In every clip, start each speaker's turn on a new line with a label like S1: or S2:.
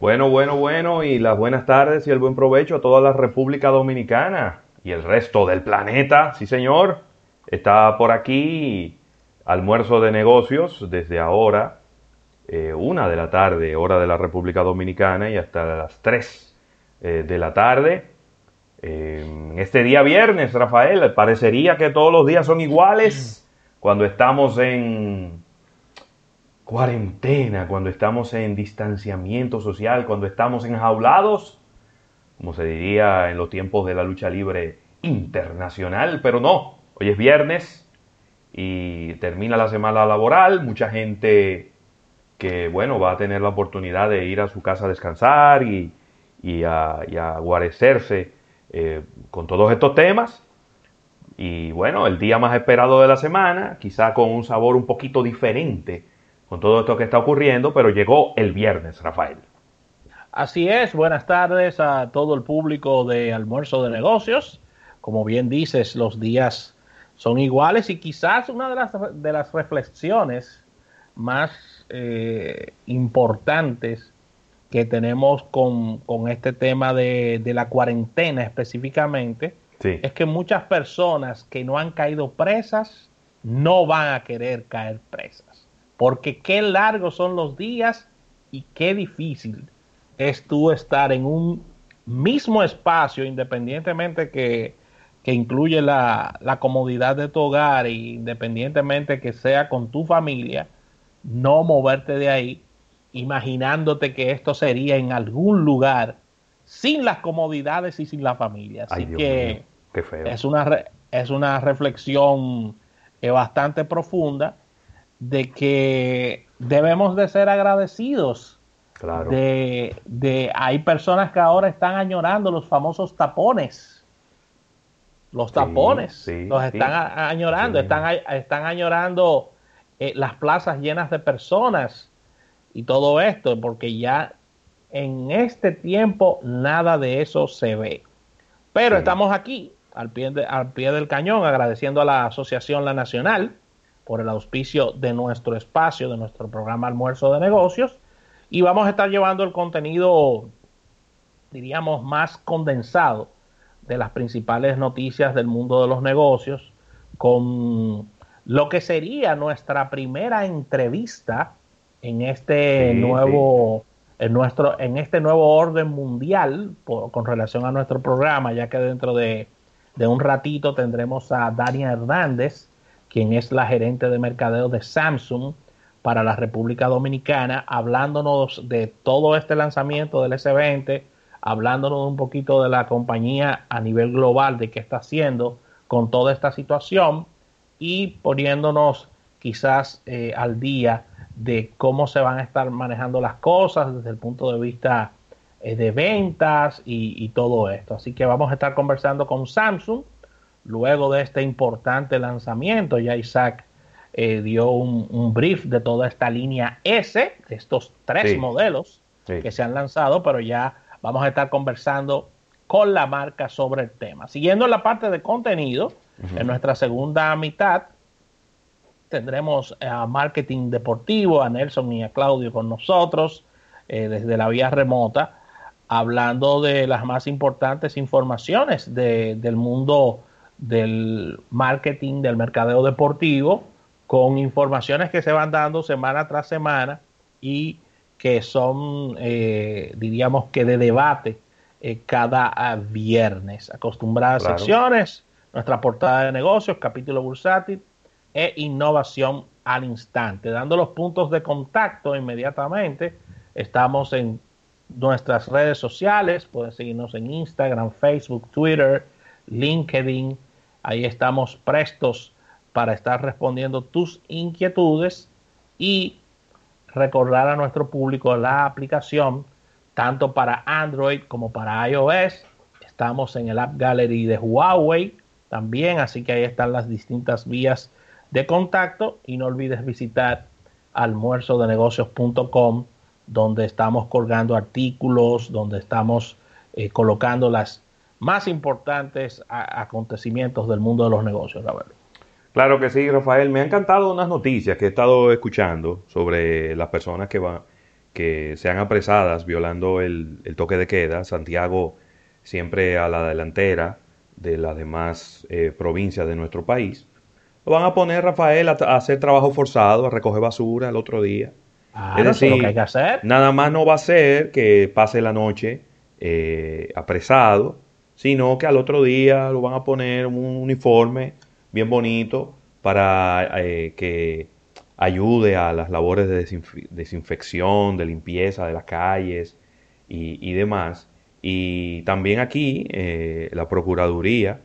S1: Bueno, bueno, bueno, y las buenas tardes y el buen provecho a toda la República Dominicana y el resto del planeta. Sí, señor. Está por aquí almuerzo de negocios desde ahora, eh, una de la tarde, hora de la República Dominicana, y hasta las tres eh, de la tarde. Este día viernes, Rafael, parecería que todos los días son iguales cuando estamos en cuarentena, cuando estamos en distanciamiento social, cuando estamos enjaulados, como se diría en los tiempos de la lucha libre internacional, pero no, hoy es viernes y termina la semana laboral, mucha gente que, bueno, va a tener la oportunidad de ir a su casa a descansar y, a, guarecerse eh, con todos estos temas. Y bueno, el día más esperado de la semana, quizá con un sabor un poquito diferente con todo esto que está ocurriendo, pero llegó el viernes, Rafael.
S2: Así es, buenas tardes a todo el público de Almuerzo de Negocios. Como bien dices, los días son iguales y quizás una de las, de las reflexiones más eh, importantes que tenemos con, este tema de, la cuarentena específicamente es que muchas personas que no han caído presas no van a querer caer presas porque qué largos son los días y qué difícil es tú estar en un mismo espacio, independientemente que, incluye la, la, comodidad de tu hogar e independientemente que sea con tu familia, no moverte de ahí, imaginándote que esto sería en algún lugar sin las comodidades y sin la familia. Así que Es, una, es una reflexión eh, bastante profunda de que debemos de ser agradecidos. Claro. De, de, hay personas que ahora están añorando los famosos tapones. Los tapones los están añorando, están, están añorando eh, las plazas llenas de personas y todo esto, porque ya en este tiempo nada de eso se ve. Pero estamos aquí, al pie, al pie del cañón, agradeciendo a la Asociación La Nacional, por el auspicio de nuestro espacio, de nuestro programa Almuerzo de Negocios. Y vamos a estar llevando el contenido, diríamos, más condensado de las principales noticias del mundo de los negocios, con lo que sería nuestra primera entrevista en este nuevo, En, nuestro, en este nuevo orden mundial con relación a nuestro programa, ya que dentro de, de un ratito tendremos a Dania Hernández, quien es la gerente de mercadeo de Samsung para la República Dominicana, hablándonos de todo este lanzamiento del S20, hablándonos un poquito de la compañía a nivel global, de qué está haciendo con toda esta situación y poniéndonos quizás eh, al día de cómo se van a estar manejando las cosas desde el punto de vista eh, de ventas y todo esto. Así que vamos a estar conversando con Samsung luego de este importante lanzamiento, ya Isaac eh, dio un, brief de toda esta línea S, de estos tres modelos que se han lanzado, pero ya vamos a estar conversando con la marca sobre el tema. Siguiendo la parte de contenido, en nuestra segunda mitad tendremos a Marketing Deportivo, a Nelson y a Claudio con nosotros eh, desde la vía remota, hablando de las más importantes informaciones del mundo del marketing, del mercadeo deportivo, con informaciones que se van dando semana tras semana y que son, eh, diríamos que de debate eh, cada ah, viernes. Acostumbradas secciones, nuestra portada de negocios, capítulo bursátil e innovación al instante. Dando los puntos de contacto inmediatamente, estamos en nuestras redes sociales, pueden seguirnos en Instagram, Facebook, Twitter, LinkedIn, Ahí estamos prestos para estar respondiendo tus inquietudes y recordar a nuestro público la aplicación tanto para Android como para iOS. Estamos en el App Gallery de Huawei también, así que ahí están las distintas vías de contacto y no olvides visitar almuerzodenegocios.com donde estamos colgando artículos, donde estamos eh, colocando las más importantes acontecimientos del mundo de los negocios, la verdad.
S1: Claro que sí, Rafael. Me han encantado unas noticias que he estado escuchando sobre las personas que van que sean apresadas violando el, toque de queda. Santiago siempre a la delantera de las demás eh, provincias de nuestro país. Lo van a poner, Rafael, a, hacer trabajo forzado, a recoger basura el otro día.
S2: es decir, que hay que hacer.
S1: nada más no va a ser que pase la noche eh, apresado, sino que al otro día lo van a poner un uniforme bien bonito para eh, que ayude a las labores de desinfección, de limpieza de las calles y, demás. Y también aquí eh, la Procuraduría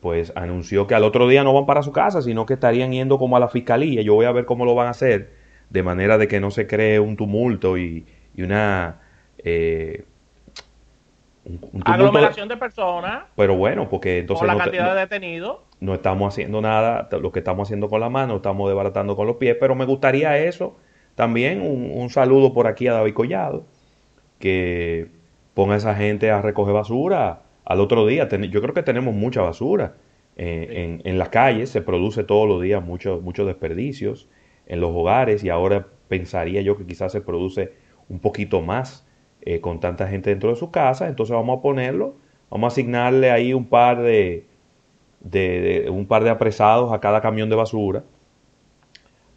S1: pues anunció que al otro día no van para su casa, sino que estarían yendo como a la fiscalía. Yo voy a ver cómo lo van a hacer, de manera de que no se cree un tumulto y, una...
S2: Eh, Aglomeración de, personas.
S1: Pero bueno, porque entonces...
S2: Con la cantidad de detenidos
S1: no estamos haciendo nada, lo que estamos haciendo con la mano, estamos desbaratando con los pies, pero me gustaría eso. También un, saludo por aquí a David Collado, que ponga a esa gente a recoger basura al otro día. yo creo que tenemos mucha basura eh, en, las calles, se produce todos los días muchos muchos desperdicios en los hogares y ahora pensaría yo que quizás se produce un poquito más eh, con tanta gente dentro de su casa, entonces vamos a ponerlo, vamos a asignarle ahí un par de de, un par de apresados a cada camión de basura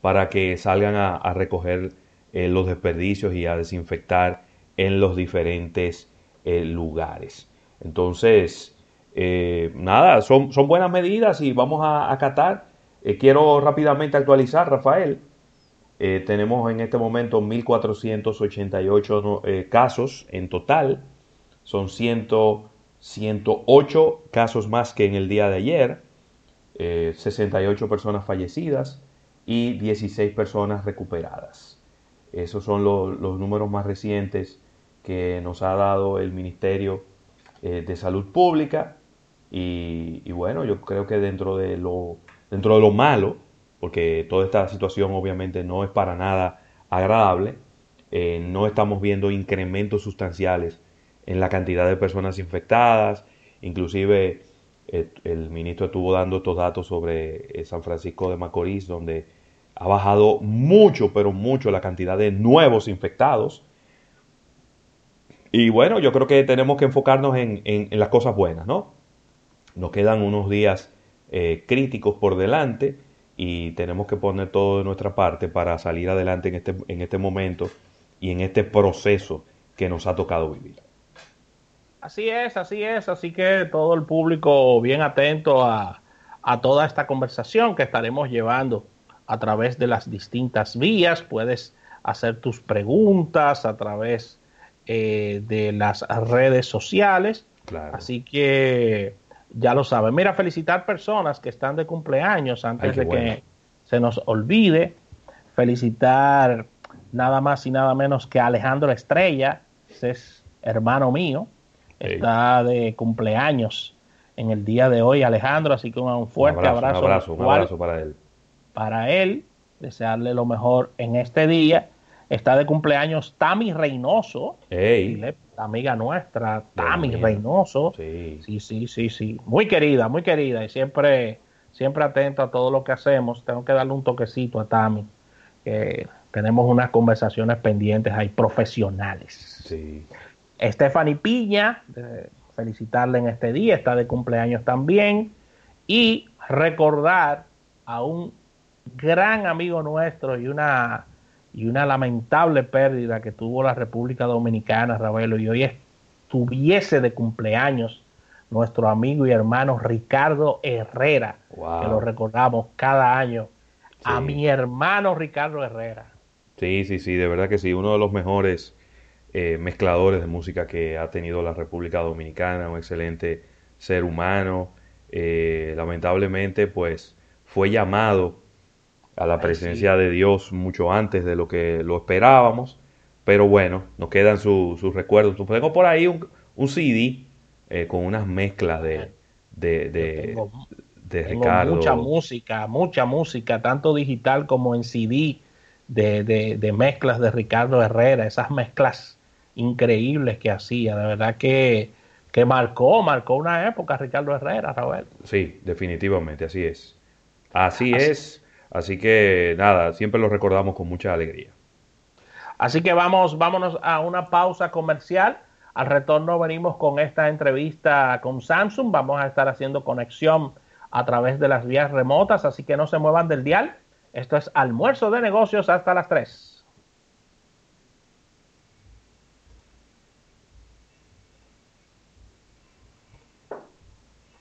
S1: para que salgan a, recoger eh, los desperdicios y a desinfectar en los diferentes eh, lugares. Entonces, nada, son, son, buenas medidas y vamos a acatar. quiero rápidamente actualizar, Rafael. Tenemos en este momento 1.488 casos en total. Son 100 108 casos más que en el día de ayer, 68 eh, personas fallecidas y 16 personas recuperadas. Esos son los números más recientes que nos ha dado el Ministerio eh, de Salud Pública y, bueno, yo creo que dentro de, lo, dentro de lo malo, porque toda esta situación obviamente no es para nada agradable, eh, no estamos viendo incrementos sustanciales en la cantidad de personas infectadas. Inclusive eh, el ministro estuvo dando estos datos sobre eh, San Francisco de Macorís, donde ha bajado mucho, pero mucho la cantidad de nuevos infectados. Y bueno, yo creo que tenemos que enfocarnos en, las cosas buenas, ¿no? Nos quedan unos días críticos por delante y tenemos que poner todo de nuestra parte para salir adelante en este, en este momento y en este proceso que nos ha tocado vivir.
S2: Así es, así es. Así que todo el público bien atento a, toda esta conversación que estaremos llevando a través de las distintas vías. Puedes hacer tus preguntas a través eh, de las redes sociales. Así que ya lo saben. Mira, felicitar personas que están de cumpleaños antes de que se nos olvide. Felicitar nada más y nada menos que Alejandro Estrella, ese es hermano mío está de cumpleaños en el día de hoy, Alejandro, así que un fuerte abrazo.
S1: Un abrazo, un abrazo para él.
S2: Para él, desearle lo mejor en este día. Está de cumpleaños Tami Reynoso, amiga nuestra, Tami Reynoso. Sí. sí, sí, sí, sí. Muy querida, muy querida y siempre, siempre atento a todo lo que hacemos. Tengo que darle un toquecito a Tami, que tenemos unas conversaciones pendientes ahí profesionales. Sí. Stephanie Piña, felicitarle en este día, está de cumpleaños también. Y recordar a un gran amigo nuestro y una, y una lamentable pérdida que tuvo la República Dominicana, Ravelo, y hoy estuviese de cumpleaños nuestro amigo y hermano Ricardo Herrera, que lo recordamos cada año. A mi hermano Ricardo Herrera.
S1: Sí, sí, sí, de verdad que sí, uno de los mejores eh, mezcladores de música que ha tenido la República Dominicana, un excelente ser humano. Eh, lamentablemente, pues fue llamado a la presencia de Dios mucho antes de lo que lo esperábamos. Pero bueno, nos quedan sus recuerdos. Tengo por ahí un, un CD eh, con unas mezclas de, de, de, Ricardo.
S2: Mucha música, mucha música, tanto digital como en CD de, de, mezclas de Ricardo Herrera, esas mezclas increíbles que hacía. De verdad que, que marcó, marcó una época Ricardo Herrera, Raúl.
S1: Sí, definitivamente, así es. Así, es. Así que nada, siempre lo recordamos con mucha alegría.
S2: Así que vamos, vámonos a una pausa comercial. Al retorno venimos con esta entrevista con Samsung. Vamos a estar haciendo conexión a través de las vías remotas, así que no se muevan del dial. Esto es almuerzo de negocios hasta las 3.